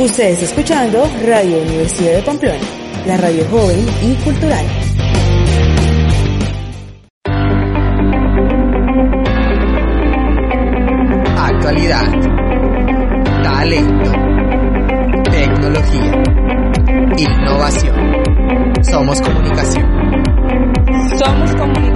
Ustedes escuchando Radio Universidad de Pamplona, la radio joven y cultural. Actualidad, talento, tecnología, innovación. Somos comunicación. Somos comunicación.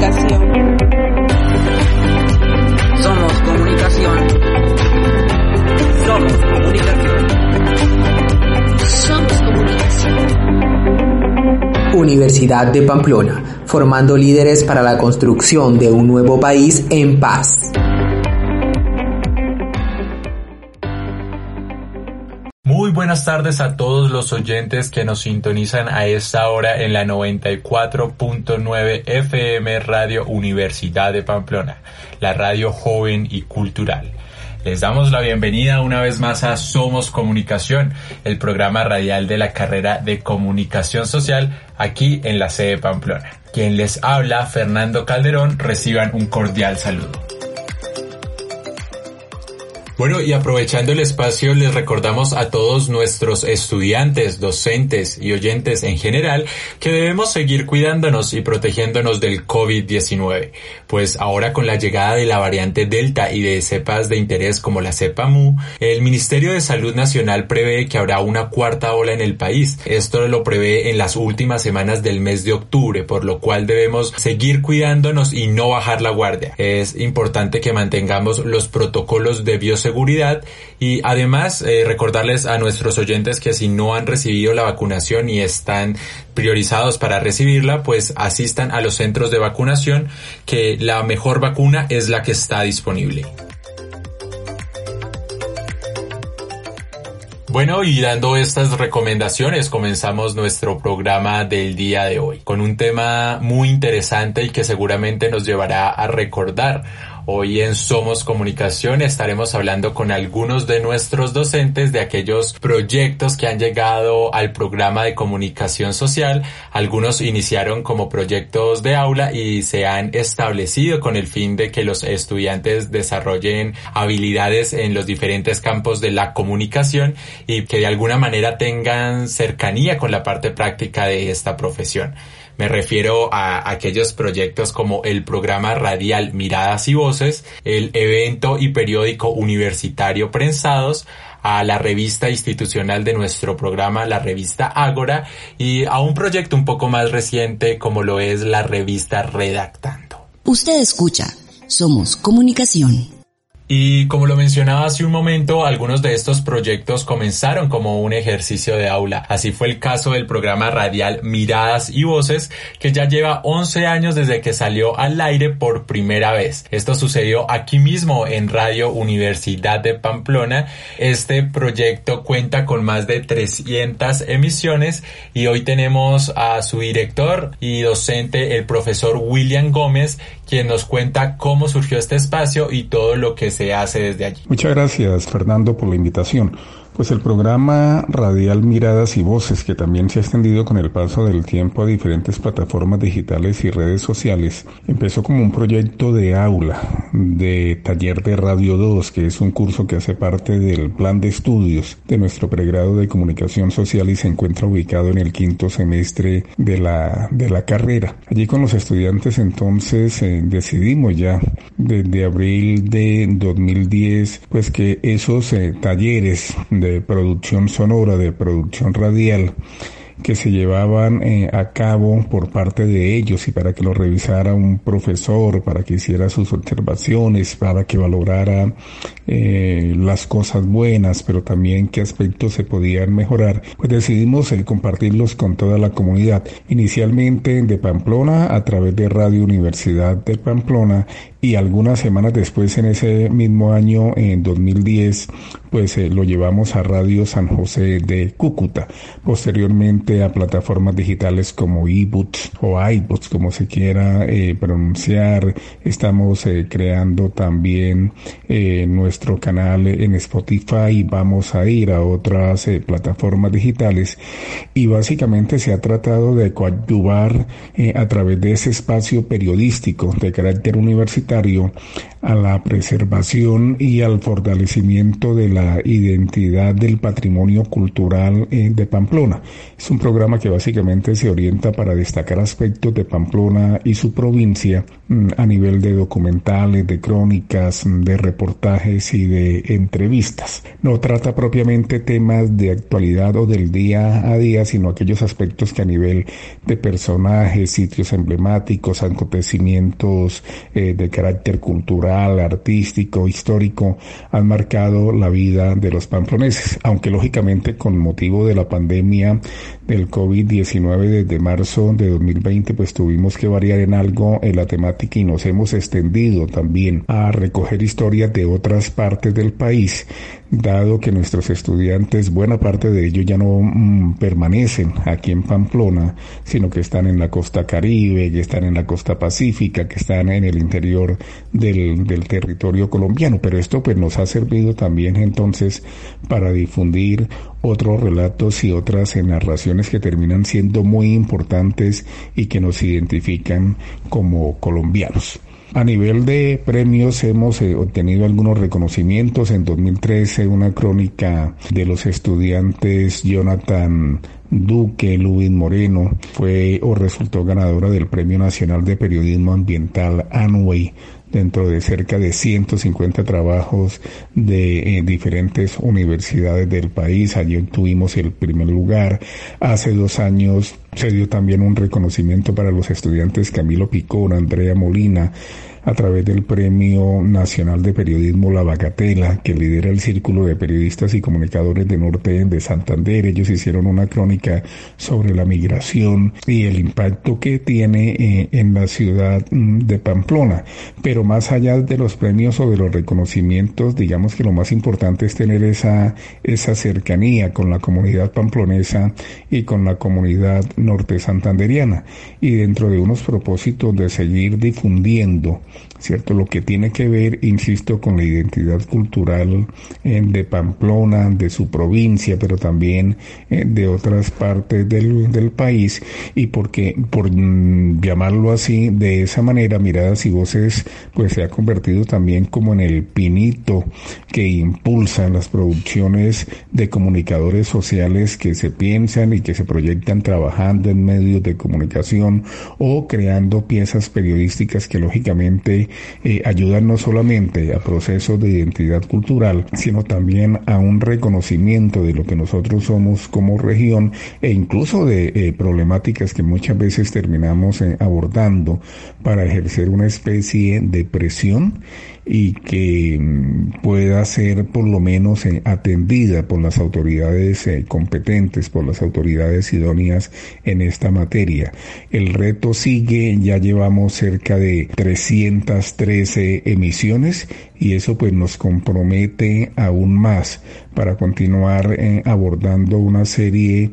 Universidad de Pamplona, formando líderes para la construcción de un nuevo país en paz. Muy buenas tardes a todos los oyentes que nos sintonizan a esta hora en la 94.9 FM Radio Universidad de Pamplona, la radio joven y cultural. Les damos la bienvenida una vez más a Somos Comunicación, el programa radial de la carrera de Comunicación Social aquí en la sede Pamplona. Quien les habla, Fernando Calderón, reciban un cordial saludo. Bueno, y aprovechando el espacio, les recordamos a todos nuestros estudiantes, docentes y oyentes en general que debemos seguir cuidándonos y protegiéndonos del COVID-19, pues ahora con la llegada de la variante Delta y de cepas de interés como la cepa Mu, el Ministerio de Salud Nacional prevé que habrá una cuarta ola en el país. Esto lo prevé en las últimas semanas del mes de octubre, por lo cual debemos seguir cuidándonos y no bajar la guardia. Es importante que mantengamos los protocolos de bioseguridad seguridad y además eh, recordarles a nuestros oyentes que si no han recibido la vacunación y están priorizados para recibirla, pues asistan a los centros de vacunación que la mejor vacuna es la que está disponible. Bueno, y dando estas recomendaciones, comenzamos nuestro programa del día de hoy con un tema muy interesante y que seguramente nos llevará a recordar Hoy en Somos Comunicación estaremos hablando con algunos de nuestros docentes de aquellos proyectos que han llegado al programa de comunicación social. Algunos iniciaron como proyectos de aula y se han establecido con el fin de que los estudiantes desarrollen habilidades en los diferentes campos de la comunicación y que de alguna manera tengan cercanía con la parte práctica de esta profesión. Me refiero a aquellos proyectos como el programa radial Miradas y Voces, el evento y periódico universitario Prensados, a la revista institucional de nuestro programa, la revista Ágora, y a un proyecto un poco más reciente como lo es la revista Redactando. Usted escucha, somos comunicación. Y como lo mencionaba hace un momento, algunos de estos proyectos comenzaron como un ejercicio de aula. Así fue el caso del programa radial Miradas y Voces, que ya lleva 11 años desde que salió al aire por primera vez. Esto sucedió aquí mismo en Radio Universidad de Pamplona. Este proyecto cuenta con más de 300 emisiones y hoy tenemos a su director y docente, el profesor William Gómez, quien nos cuenta cómo surgió este espacio y todo lo que se hace desde allí. Muchas gracias, Fernando, por la invitación. Pues el programa Radial Miradas y Voces, que también se ha extendido con el paso del tiempo a diferentes plataformas digitales y redes sociales, empezó como un proyecto de aula, de taller de Radio 2, que es un curso que hace parte del plan de estudios de nuestro pregrado de comunicación social y se encuentra ubicado en el quinto semestre de la, de la carrera. Allí con los estudiantes entonces eh, decidimos ya desde abril de 2010, pues que esos eh, talleres producción sonora, de producción radial, que se llevaban eh, a cabo por parte de ellos y para que lo revisara un profesor, para que hiciera sus observaciones, para que valorara eh, las cosas buenas, pero también qué aspectos se podían mejorar, pues decidimos eh, compartirlos con toda la comunidad. Inicialmente de Pamplona, a través de Radio Universidad de Pamplona y algunas semanas después en ese mismo año, en 2010, pues eh, lo llevamos a Radio San José de Cúcuta, posteriormente a plataformas digitales como eBooks o iBooks, como se quiera eh, pronunciar. Estamos eh, creando también nuestro canal en Spotify, vamos a ir a otras plataformas digitales y básicamente se ha tratado de coadyuvar a través de ese espacio periodístico de carácter universitario a la preservación y al fortalecimiento de la identidad del patrimonio cultural eh, de Pamplona. Es un programa que básicamente se orienta para destacar aspectos de Pamplona y su provincia mm, a nivel de documentales, de crónicas, mm, de reportajes y de entrevistas. No trata propiamente temas de actualidad o del día a día, sino aquellos aspectos que a nivel de personajes, sitios emblemáticos, acontecimientos eh, de carácter cultural, artístico, histórico, han marcado la vida de los pamploneses, aunque lógicamente con motivo de la pandemia del COVID-19 desde marzo de 2020, pues tuvimos que variar en algo en la temática y nos hemos extendido también a recoger historias de otras partes del país, dado que nuestros estudiantes, buena parte de ellos ya no mm, permanecen aquí en Pamplona, sino que están en la costa caribe, que están en la costa pacífica, que están en el interior del, del territorio colombiano. Pero esto pues nos ha servido también entonces para difundir otros relatos y otras narraciones que terminan siendo muy importantes y que nos identifican como colombianos. A nivel de premios hemos eh, obtenido algunos reconocimientos. En 2013 una crónica de los estudiantes Jonathan Duque, Luis Moreno, fue o resultó ganadora del Premio Nacional de Periodismo Ambiental Anway dentro de cerca de 150 trabajos de eh, diferentes universidades del país. Allí tuvimos el primer lugar. Hace dos años se dio también un reconocimiento para los estudiantes Camilo Picón, Andrea Molina, a través del Premio Nacional de Periodismo La Bagatela, que lidera el Círculo de Periodistas y Comunicadores de Norte de Santander. Ellos hicieron una crónica sobre la migración y el impacto que tiene eh, en la ciudad mm, de Pamplona. Pero más allá de los premios o de los reconocimientos, digamos que lo más importante es tener esa, esa cercanía con la comunidad pamplonesa y con la comunidad norte santanderiana. Y dentro de unos propósitos de seguir difundiendo ¿cierto? Lo que tiene que ver, insisto, con la identidad cultural eh, de Pamplona, de su provincia, pero también eh, de otras partes del, del, país, y porque, por llamarlo así, de esa manera, Miradas y Voces, pues se ha convertido también como en el pinito que impulsa las producciones de comunicadores sociales que se piensan y que se proyectan trabajando en medios de comunicación o creando piezas periodísticas que lógicamente eh, ayudan no solamente a procesos de identidad cultural, sino también a un reconocimiento de lo que nosotros somos como región e incluso de eh, problemáticas que muchas veces terminamos eh, abordando para ejercer una especie de presión y que mm, pueda ser por lo menos eh, atendida por las autoridades eh, competentes, por las autoridades idóneas en esta materia. El reto sigue, ya llevamos cerca de 313 emisiones y eso pues nos compromete aún más para continuar eh, abordando una serie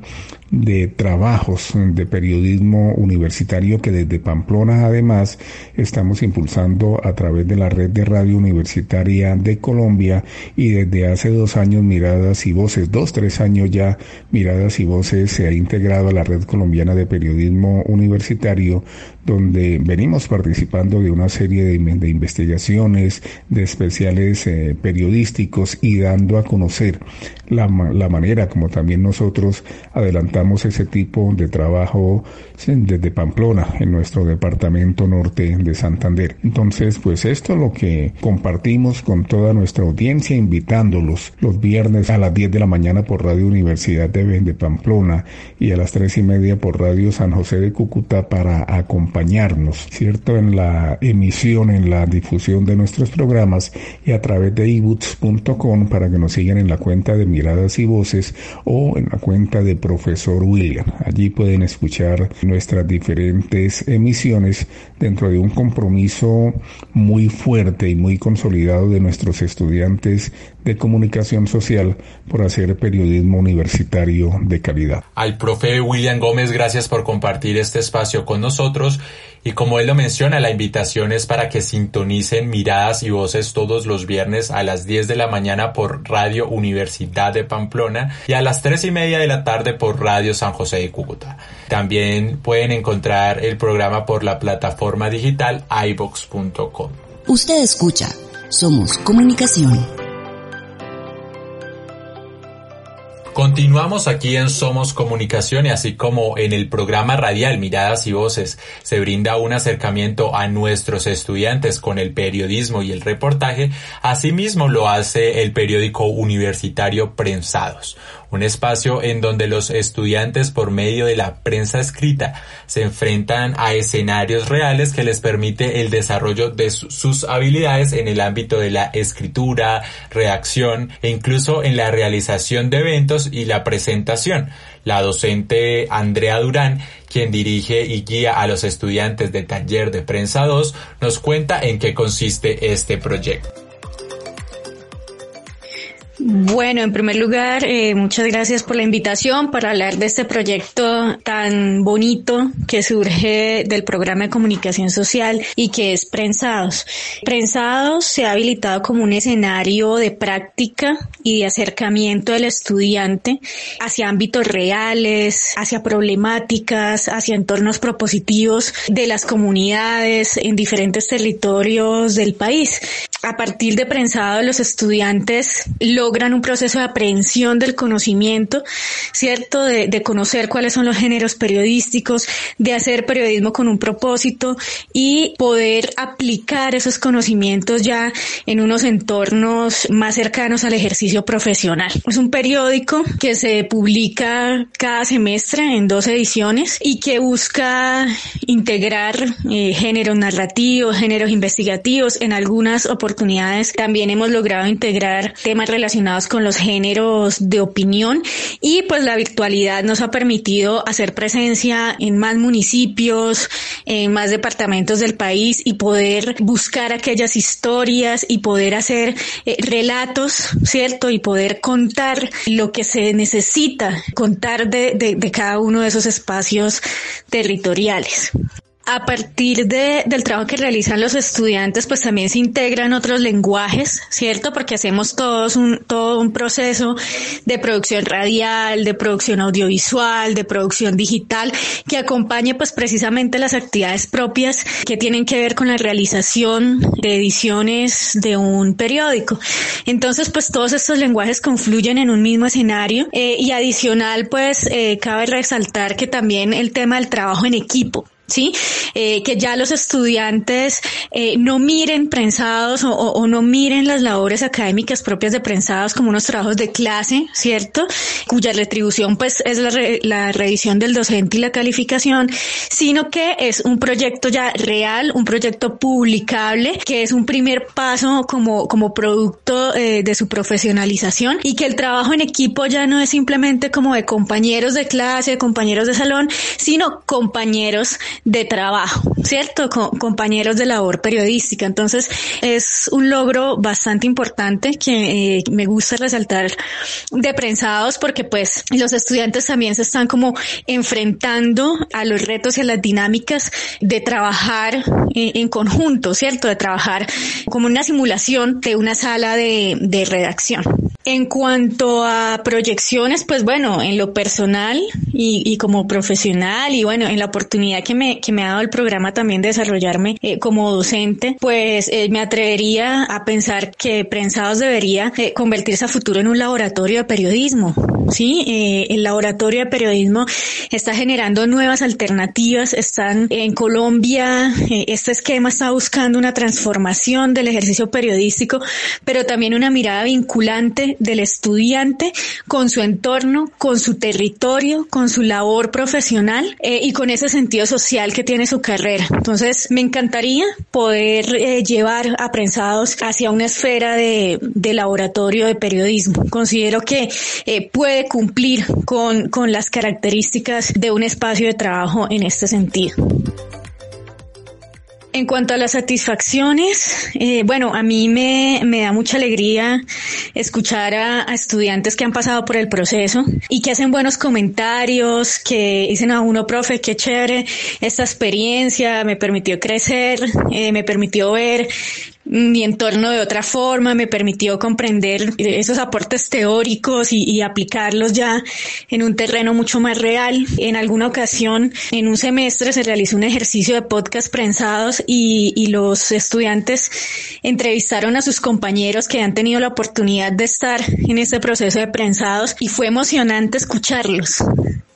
de trabajos de periodismo universitario que desde Pamplona además estamos impulsando a través de la red de radio universitaria de Colombia y desde hace dos años Miradas y Voces, dos, tres años ya Miradas y Voces se ha integrado a la red colombiana de periodismo universitario donde venimos participando de una serie de, investigaciones, de especiales eh, periodísticos y dando a conocer la, la manera como también nosotros adelantamos ese tipo de trabajo desde Pamplona, en nuestro departamento norte de Santander. Entonces, pues esto es lo que compartimos con toda nuestra audiencia, invitándolos los viernes a las 10 de la mañana por Radio Universidad de, de Pamplona y a las 3 y media por Radio San José de Cúcuta para acompañarnos, ¿cierto? En la emisión, en la difusión de nuestros programas y a través de ebooks.com para que nos sigan en la cuenta de Miradas y Voces o en la cuenta de Profesor William. Allí pueden escuchar nuestras diferentes emisiones dentro de un compromiso muy fuerte y muy consolidado de nuestros estudiantes de comunicación social por hacer periodismo universitario de calidad. Al profe William Gómez, gracias por compartir este espacio con nosotros y como él lo menciona, la invitación es para que sintonicen miradas y voces todos los viernes a las 10 de la mañana por Radio Universidad de Pamplona y a las 3 y media de la tarde por Radio San José de Cúcuta. También pueden encontrar el programa por la plataforma digital ibox.com. Usted escucha, somos comunicación. Continuamos aquí en Somos Comunicación y así como en el programa radial Miradas y Voces se brinda un acercamiento a nuestros estudiantes con el periodismo y el reportaje, asimismo lo hace el periódico universitario Prensados, un espacio en donde los estudiantes por medio de la prensa escrita se enfrentan a escenarios reales que les permite el desarrollo de sus habilidades en el ámbito de la escritura, redacción e incluso en la realización de eventos y la presentación. La docente Andrea Durán, quien dirige y guía a los estudiantes de taller de prensa 2, nos cuenta en qué consiste este proyecto. Bueno, en primer lugar, eh, muchas gracias por la invitación para hablar de este proyecto tan bonito que surge del programa de comunicación social y que es Prensados. Prensados se ha habilitado como un escenario de práctica y de acercamiento del estudiante hacia ámbitos reales, hacia problemáticas, hacia entornos propositivos de las comunidades en diferentes territorios del país. A partir de Prensados, los estudiantes lo logran un proceso de aprehensión del conocimiento, ¿cierto? De, de, conocer cuáles son los géneros periodísticos, de hacer periodismo con un propósito y poder aplicar esos conocimientos ya en unos entornos más cercanos al ejercicio profesional. Es un periódico que se publica cada semestre en dos ediciones y que busca integrar eh, géneros narrativos, géneros investigativos. En algunas oportunidades también hemos logrado integrar temas relacionados con los géneros de opinión y pues la virtualidad nos ha permitido hacer presencia en más municipios, en más departamentos del país y poder buscar aquellas historias y poder hacer eh, relatos, ¿cierto? Y poder contar lo que se necesita contar de, de cada uno de esos espacios territoriales. A partir de, del trabajo que realizan los estudiantes, pues también se integran otros lenguajes, ¿cierto? Porque hacemos todos un, todo un proceso de producción radial, de producción audiovisual, de producción digital, que acompañe pues precisamente las actividades propias que tienen que ver con la realización de ediciones de un periódico. Entonces, pues todos estos lenguajes confluyen en un mismo escenario eh, y adicional, pues eh, cabe resaltar que también el tema del trabajo en equipo. ¿Sí? Eh, que ya los estudiantes eh, no miren prensados o, o, no miren las labores académicas propias de prensados como unos trabajos de clase, ¿cierto? Cuya retribución pues es la, re, la revisión del docente y la calificación, sino que es un proyecto ya real, un proyecto publicable, que es un primer paso como, como producto eh, de su profesionalización y que el trabajo en equipo ya no es simplemente como de compañeros de clase, de compañeros de salón, sino compañeros de trabajo, ¿cierto? Compañeros de labor periodística. Entonces, es un logro bastante importante que eh, me gusta resaltar de prensados porque pues los estudiantes también se están como enfrentando a los retos y a las dinámicas de trabajar en, en conjunto, ¿cierto? De trabajar como una simulación de una sala de, de redacción. En cuanto a proyecciones, pues bueno, en lo personal y, y, como profesional y bueno, en la oportunidad que me, que me ha dado el programa también de desarrollarme eh, como docente, pues eh, me atrevería a pensar que Prensados debería eh, convertirse a futuro en un laboratorio de periodismo. Sí, eh, el laboratorio de periodismo está generando nuevas alternativas, están en Colombia, este esquema está buscando una transformación del ejercicio periodístico, pero también una mirada vinculante del estudiante con su entorno, con su territorio, con su labor profesional eh, y con ese sentido social que tiene su carrera. Entonces, me encantaría poder eh, llevar a prensados hacia una esfera de, laboratorio de periodismo. Considero que eh, puede cumplir con las características de un espacio de trabajo en este sentido. En cuanto a las satisfacciones, eh, bueno, a mí me, me, da mucha alegría escuchar a, a, estudiantes que han pasado por el proceso y que hacen buenos comentarios, que dicen a uno, profe, qué chévere esta experiencia, me permitió crecer, eh, me permitió ver mi entorno de otra forma, me permitió comprender esos aportes teóricos y, y, aplicarlos ya en un terreno mucho más real. En alguna ocasión, en un semestre, se realizó un ejercicio de podcast prensados y, y los estudiantes entrevistaron a sus compañeros que han tenido la oportunidad de estar en este proceso de prensados y fue emocionante escucharlos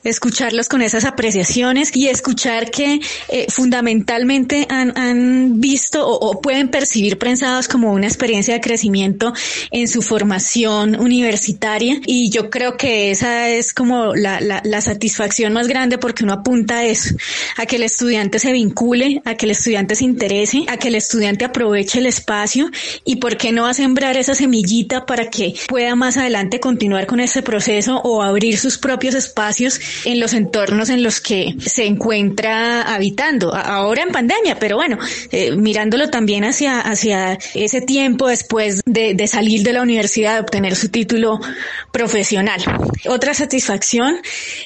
escucharlos con esas apreciaciones y escuchar que eh, fundamentalmente han, han visto o, pueden percibir prensados como una experiencia de crecimiento en su formación universitaria. Y yo creo que esa es como la, la, la satisfacción más grande porque uno apunta a eso, a que el estudiante se vincule, a que el estudiante se interese, a que el estudiante aproveche el espacio y por qué no a sembrar esa semillita para que pueda más adelante continuar con ese proceso o abrir sus propios espacios en los entornos en los que se encuentra habitando, ahora en pandemia, pero bueno, eh, mirándolo también hacia, hacia ese tiempo después de, de, salir de la universidad, de obtener su título profesional. Otra satisfacción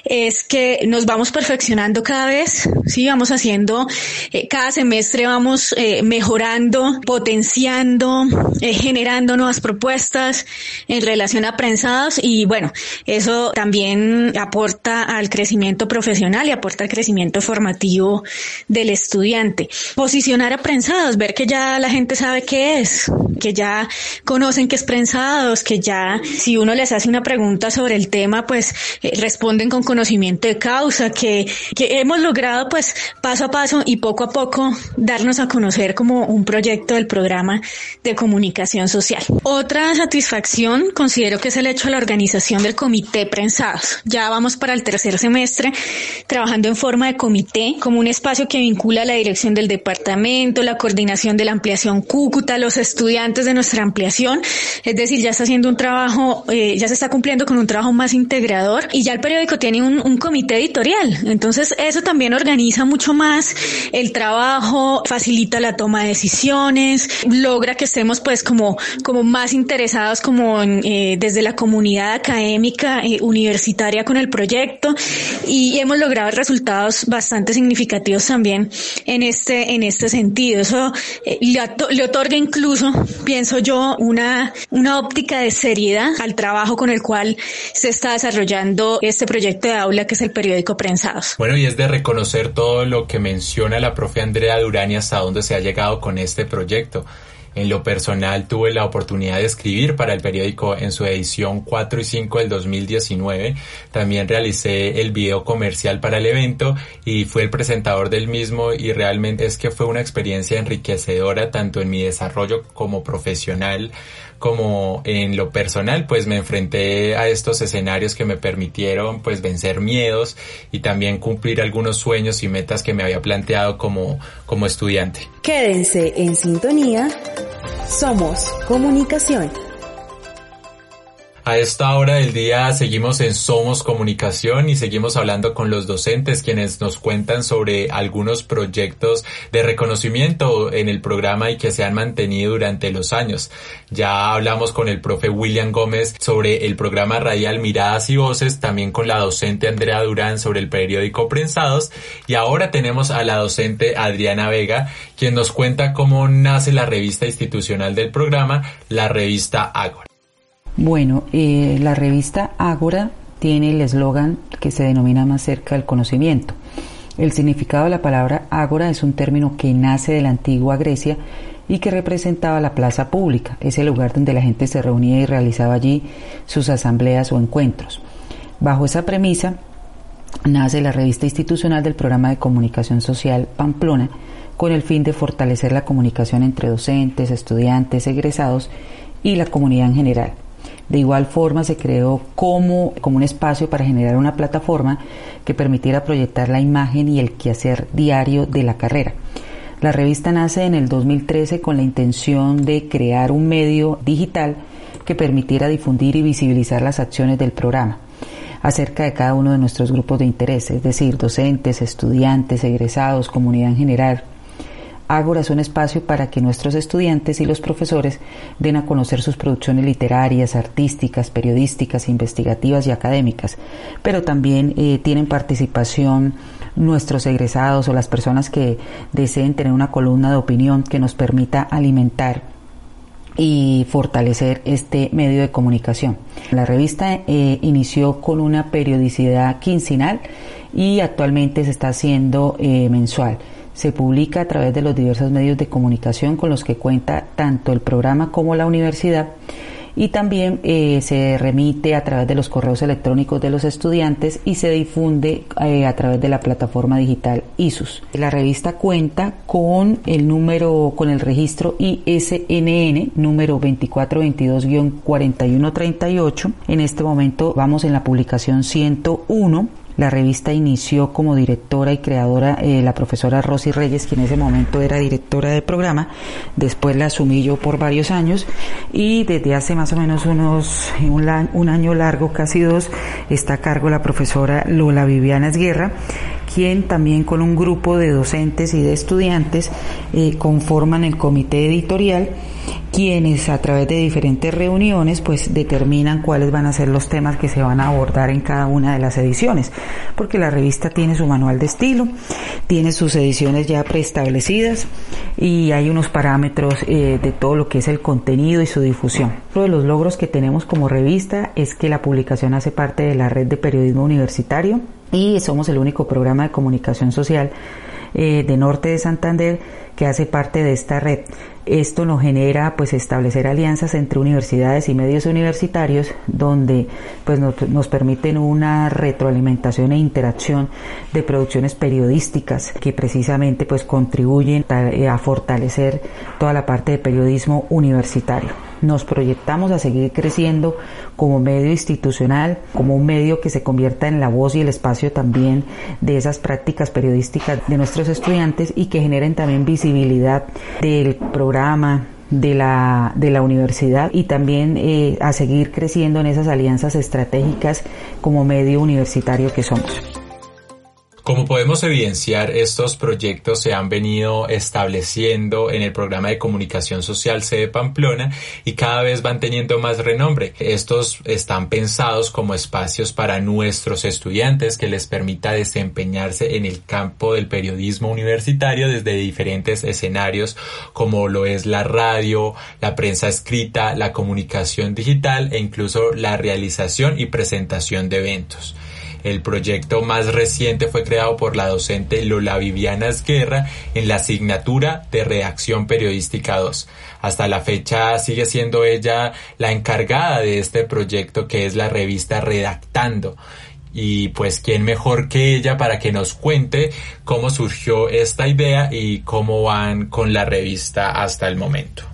es que nos vamos perfeccionando cada vez, sí, vamos haciendo, eh, cada semestre vamos eh, mejorando, potenciando, eh, generando nuevas propuestas en relación a prensados y bueno, eso también aporta al crecimiento profesional y aporta al crecimiento formativo del estudiante. Posicionar a prensados, ver que ya la gente sabe qué es, que ya conocen que es prensados, que ya si uno les hace una pregunta sobre el tema, pues eh, responden con conocimiento de causa, que, que hemos logrado pues paso a paso y poco a poco darnos a conocer como un proyecto del programa de comunicación social. Otra satisfacción considero que es el hecho de la organización del comité prensados. Ya vamos para el tercer semestre trabajando en forma de comité como un espacio que vincula la dirección del departamento, la coordinación de la ampliación Cúcuta, los estudiantes de nuestra ampliación, es decir, ya está haciendo un trabajo, eh, ya se está cumpliendo con un trabajo más integrador y ya el periódico tiene un, comité editorial. Entonces eso también organiza mucho más el trabajo, facilita la toma de decisiones, logra que estemos pues como, como más interesados como en, eh, desde la comunidad académica eh, universitaria con el proyecto y hemos logrado resultados bastante significativos también en este, en este sentido. Eso eh, le, otorga incluso, pienso yo, una, una óptica de seriedad al trabajo con el cual se está desarrollando este proyecto de aula que es el periódico Prensados. Bueno, y es de reconocer todo lo que menciona la profe Andrea Durán y hasta dónde se ha llegado con este proyecto. En lo personal tuve la oportunidad de escribir para el periódico en su edición 4 y 5 del 2019. También realicé el video comercial para el evento y fui el presentador del mismo y realmente es que fue una experiencia enriquecedora tanto en mi desarrollo como profesional como en lo personal, pues me enfrenté a estos escenarios que me permitieron pues vencer miedos y también cumplir algunos sueños y metas que me había planteado como, como estudiante. Quédense en sintonía. Somos comunicación. A esta hora del día seguimos en Somos Comunicación y seguimos hablando con los docentes quienes nos cuentan sobre algunos proyectos de reconocimiento en el programa y que se han mantenido durante los años. Ya hablamos con el profe William Gómez sobre el programa radial Miradas y Voces, también con la docente Andrea Durán sobre el periódico Prensados y ahora tenemos a la docente Adriana Vega quien nos cuenta cómo nace la revista institucional del programa, la revista Ágora. Bueno, eh, la revista Ágora tiene el eslogan que se denomina más cerca del conocimiento. El significado de la palabra ágora es un término que nace de la antigua Grecia y que representaba la plaza pública, ese lugar donde la gente se reunía y realizaba allí sus asambleas o encuentros. Bajo esa premisa nace la revista institucional del programa de comunicación social Pamplona con el fin de fortalecer la comunicación entre docentes, estudiantes, egresados y la comunidad en general De igual forma se creó como, como un espacio para generar una plataforma que permitiera proyectar la imagen y el quehacer diario de la carrera. La revista nace en el 2013 con la intención de crear un medio digital que permitiera difundir y visibilizar las acciones del programa acerca de cada uno de nuestros grupos de interés, es decir, docentes, estudiantes, egresados, comunidad en general. Ágora es un espacio para que nuestros estudiantes y los profesores den a conocer sus producciones literarias, artísticas, periodísticas, investigativas y académicas, pero también eh, tienen participación nuestros egresados o las personas que deseen tener una columna de opinión que nos permita alimentar y fortalecer este medio de comunicación. La revista eh, inició con una periodicidad quincenal y actualmente se está haciendo eh, mensual. Se publica a través de los diversos medios de comunicación con los que cuenta tanto el programa como la universidad y también eh, se remite a través de los correos electrónicos de los estudiantes y se difunde eh, a través de la plataforma digital ISUS. La revista cuenta con el número, con el registro ISNN número 2422-4138. En este momento vamos en la publicación 101 la revista inició como directora y creadora eh, la profesora Rosy Reyes, quien en ese momento era directora de programa. Después la asumí yo por varios años y desde hace más o menos unos un, un año largo, casi dos, está a cargo la profesora Lola Viviana Esguerra quien también con un grupo de docentes y de estudiantes eh, conforman el comité editorial, quienes a través de diferentes reuniones pues determinan cuáles van a ser los temas que se van a abordar en cada una de las ediciones, porque la revista tiene su manual de estilo, tiene sus ediciones ya preestablecidas y hay unos parámetros eh, de todo lo que es el contenido y su difusión. Uno de los logros que tenemos como revista es que la publicación hace parte de la red de periodismo universitario y somos el único programa de comunicación social eh, de Norte de Santander que hace parte de esta red. Esto nos genera pues establecer alianzas entre universidades y medios universitarios donde pues nos, nos permiten una retroalimentación e interacción de producciones periodísticas que precisamente pues contribuyen a fortalecer toda la parte de periodismo universitario. Nos proyectamos a seguir creciendo como medio institucional, como un medio que se convierta en la voz y el espacio también de esas prácticas periodísticas de nuestros estudiantes y que generen también visibilidad del programa, de la, de la universidad y también eh, a seguir creciendo en esas alianzas estratégicas como medio universitario que somos. Como podemos evidenciar, estos proyectos se han venido estableciendo en el programa de comunicación social sede Pamplona y cada vez van teniendo más renombre. Estos están pensados como espacios para nuestros estudiantes que les permita desempeñarse en el campo del periodismo universitario desde diferentes escenarios como lo es la radio, la prensa escrita, la comunicación digital e incluso la realización y presentación de eventos. El proyecto más reciente fue creado por la docente Lola Viviana Esguerra en la asignatura de Redacción Periodística 2. Hasta la fecha sigue siendo ella la encargada de este proyecto que es la revista Redactando. Y pues quién mejor que ella para que nos cuente cómo surgió esta idea y cómo van con la revista hasta el momento.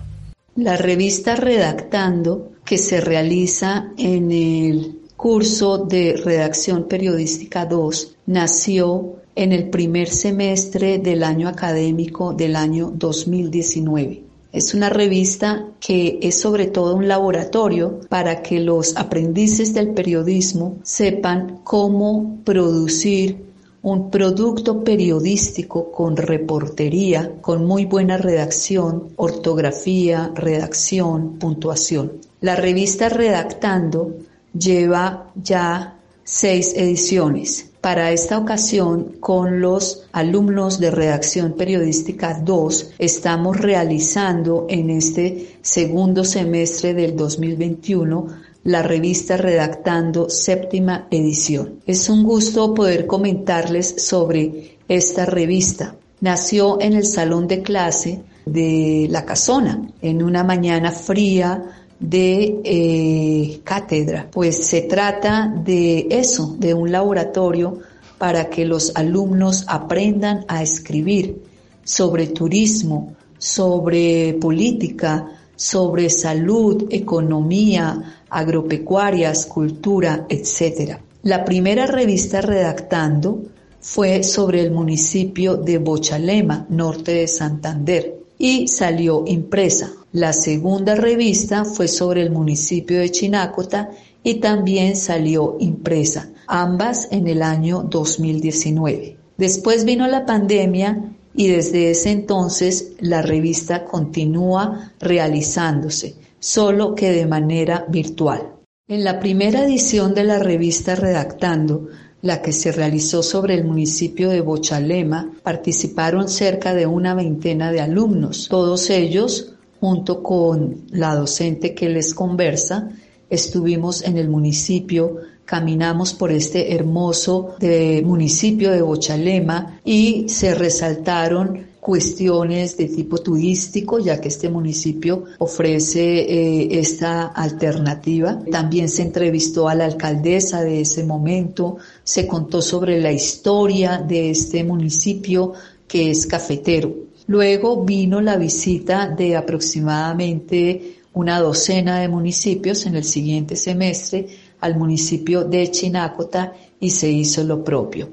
La revista Redactando que se realiza en el curso de redacción periodística 2 nació en el primer semestre del año académico del año 2019. Es una revista que es sobre todo un laboratorio para que los aprendices del periodismo sepan cómo producir un producto periodístico con reportería, con muy buena redacción, ortografía, redacción, puntuación. La revista Redactando lleva ya seis ediciones. Para esta ocasión, con los alumnos de Redacción Periodística 2, estamos realizando en este segundo semestre del 2021 la revista Redactando séptima edición. Es un gusto poder comentarles sobre esta revista. Nació en el salón de clase de la casona, en una mañana fría de eh, cátedra, pues se trata de eso, de un laboratorio para que los alumnos aprendan a escribir sobre turismo, sobre política, sobre salud, economía, agropecuarias, cultura, etc. La primera revista redactando fue sobre el municipio de Bochalema, norte de Santander, y salió impresa. La segunda revista fue sobre el municipio de Chinácota y también salió impresa, ambas en el año 2019. Después vino la pandemia y desde ese entonces la revista continúa realizándose, solo que de manera virtual. En la primera edición de la revista Redactando, la que se realizó sobre el municipio de Bochalema, participaron cerca de una veintena de alumnos. Todos ellos, junto con la docente que les conversa, estuvimos en el municipio, caminamos por este hermoso municipio de Bochalema y se resaltaron cuestiones de tipo turístico, ya que este municipio ofrece eh, esta alternativa. También se entrevistó a la alcaldesa de ese momento, se contó sobre la historia de este municipio que es cafetero. Luego vino la visita de aproximadamente una docena de municipios en el siguiente semestre al municipio de Chinácota y se hizo lo propio.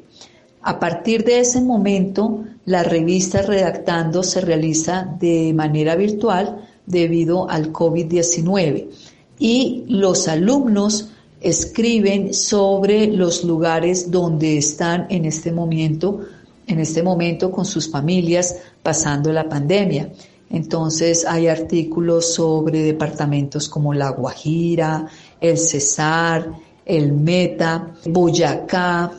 A partir de ese momento, la revista Redactando se realiza de manera virtual debido al COVID-19 y los alumnos escriben sobre los lugares donde están en este momento, en este momento con sus familias pasando la pandemia. Entonces hay artículos sobre departamentos como La Guajira, el Cesar, el Meta, Boyacá,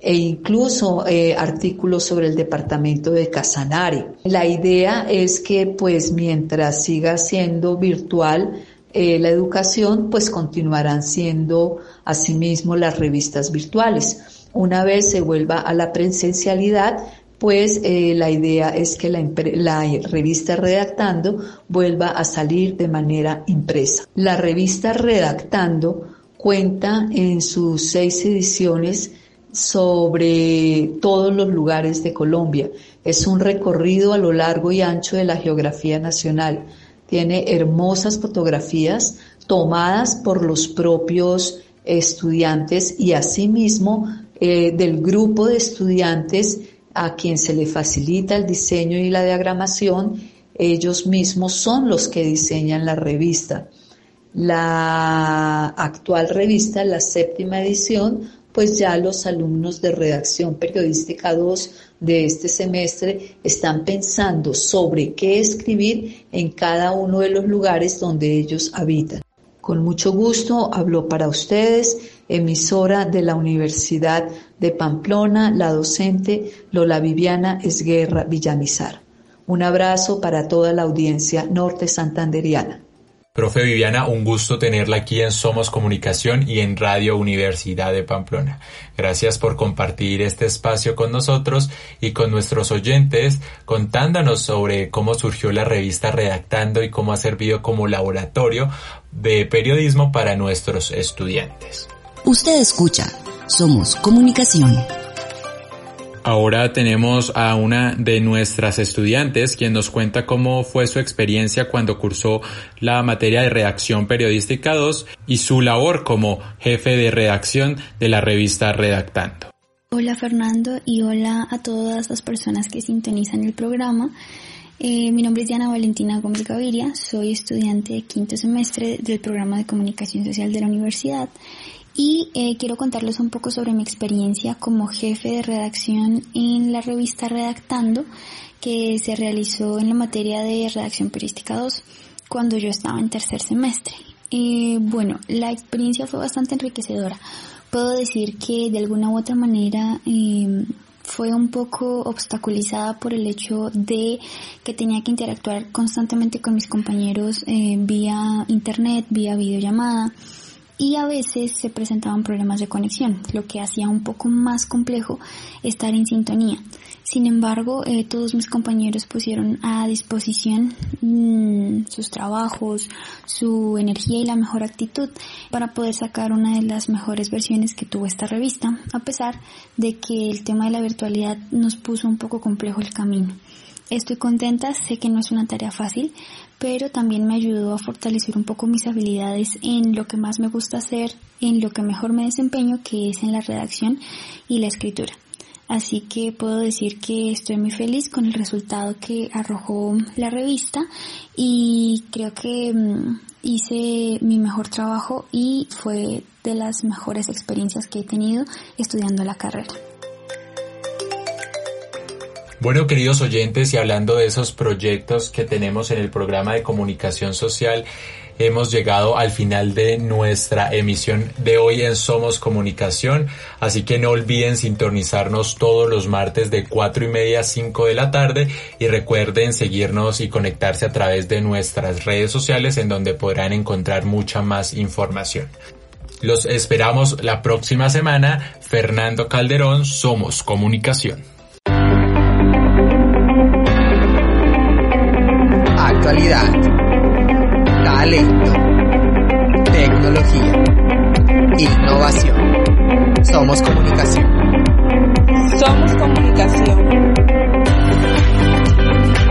e incluso eh, artículos sobre el departamento de Casanare. La idea es que pues mientras siga siendo virtual eh, la educación, pues continuarán siendo asimismo las revistas virtuales. Una vez se vuelva a la presencialidad, pues eh, la idea es que la, la, revista Redactando vuelva a salir de manera impresa. La revista Redactando cuenta en sus seis ediciones sobre todos los lugares de Colombia. Es un recorrido a lo largo y ancho de la geografía nacional. Tiene hermosas fotografías tomadas por los propios estudiantes y asimismo eh, del grupo de estudiantes a quien se le facilita el diseño y la diagramación, ellos mismos son los que diseñan la revista. La actual revista, la séptima edición, pues ya los alumnos de redacción periodística 2 de este semestre están pensando sobre qué escribir en cada uno de los lugares donde ellos habitan. Con mucho gusto habló para ustedes, emisora de la Universidad de Pamplona, la docente Lola Viviana Esguerra Villamizar. Un abrazo para toda la audiencia norte santanderiana. Profe Viviana, un gusto tenerla aquí en Somos Comunicación y en Radio Universidad de Pamplona. Gracias por compartir este espacio con nosotros y con nuestros oyentes, contándonos sobre cómo surgió la revista Redactando y cómo ha servido como laboratorio de periodismo para nuestros estudiantes. Usted escucha Somos Comunicación. Ahora tenemos a una de nuestras estudiantes quien nos cuenta cómo fue su experiencia cuando cursó la materia de redacción periodística 2 y su labor como jefe de redacción de la revista Redactando. Hola Fernando y hola a todas las personas que sintonizan el programa. Eh, mi nombre es Diana Valentina Gómez Gaviria, soy estudiante de quinto semestre del programa de comunicación social de la universidad y eh, quiero contarles un poco sobre mi experiencia como jefe de redacción en la revista Redactando que se realizó en la materia de redacción periodística 2 cuando yo estaba en tercer semestre. Eh, bueno, la experiencia fue bastante enriquecedora. Puedo decir que de alguna u otra manera eh, fue un poco obstaculizada por el hecho de que tenía que interactuar constantemente con mis compañeros eh, vía internet, vía videollamada y a veces se presentaban problemas de conexión, lo que hacía un poco más complejo estar en sintonía. Sin embargo, eh, todos mis compañeros pusieron a disposición mm, sus trabajos, su energía y la mejor actitud para poder sacar una de las mejores versiones que tuvo esta revista, a pesar de que el tema de la virtualidad nos puso un poco complejo el camino. Estoy contenta, sé que no es una tarea fácil, pero también me ayudó a fortalecer un poco mis habilidades en lo que más me gusta hacer, en lo que mejor me desempeño, que es en la redacción y la escritura. Así que puedo decir que estoy muy feliz con el resultado que arrojó la revista y creo que mm, hice mi mejor trabajo y fue de las mejores experiencias que he tenido estudiando la carrera. Bueno, queridos oyentes, y hablando de esos proyectos que tenemos en el programa de comunicación social, hemos llegado al final de nuestra emisión de hoy en Somos Comunicación, así que no olviden sintonizarnos todos los martes de cuatro y media a 5 de la tarde y recuerden seguirnos y conectarse a través de nuestras redes sociales en donde podrán encontrar mucha más información. Los esperamos la próxima semana. Fernando Calderón, Somos Comunicación. Actualidad. Talento. Tecnología. Innovación. Somos comunicación. Somos comunicación.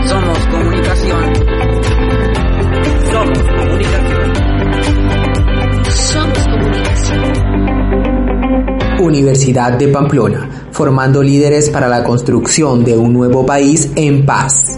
Somos comunicación. Somos comunicación. Somos comunicación. Universidad de Pamplona, formando líderes para la construcción de un nuevo país en paz.